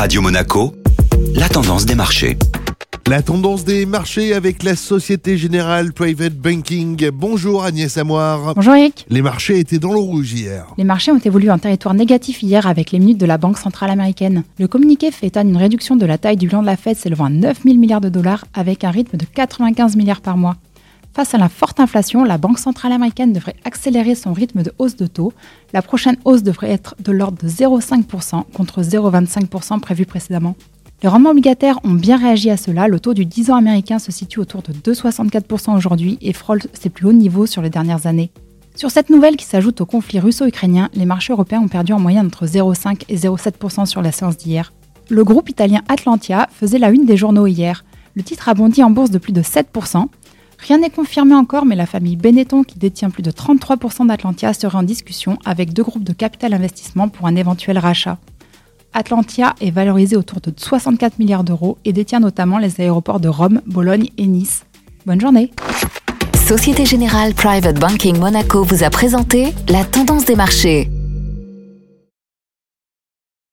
Radio Monaco, la tendance des marchés. La tendance des marchés avec la Société Générale Private Banking. Bonjour Agnès Amoir. Bonjour Eric. Les marchés étaient dans le rouge hier. Les marchés ont évolué en territoire négatif hier avec les minutes de la Banque Centrale Américaine. Le communiqué fait état d'une réduction de la taille du bilan de la Fed s'élevant à 9 000 milliards de dollars avec un rythme de 95 milliards par mois. Face à la forte inflation, la Banque centrale américaine devrait accélérer son rythme de hausse de taux. La prochaine hausse devrait être de l'ordre de 0,5% contre 0,25% prévu précédemment. Les rendements obligataires ont bien réagi à cela. Le taux du 10 ans américain se situe autour de 2,64% aujourd'hui et frôle ses plus hauts niveaux sur les dernières années. Sur cette nouvelle qui s'ajoute au conflit russo-ukrainien, les marchés européens ont perdu en moyenne entre 0,5 et 0,7% sur la séance d'hier. Le groupe italien Atlantia faisait la une des journaux hier. Le titre a bondi en bourse de plus de 7%. Rien n'est confirmé encore, mais la famille Benetton, qui détient plus de 33% d'Atlantia, serait en discussion avec deux groupes de capital investissement pour un éventuel rachat. Atlantia est valorisé autour de 64 milliards d'euros et détient notamment les aéroports de Rome, Bologne et Nice. Bonne journée Société Générale Private Banking Monaco vous a présenté la tendance des marchés.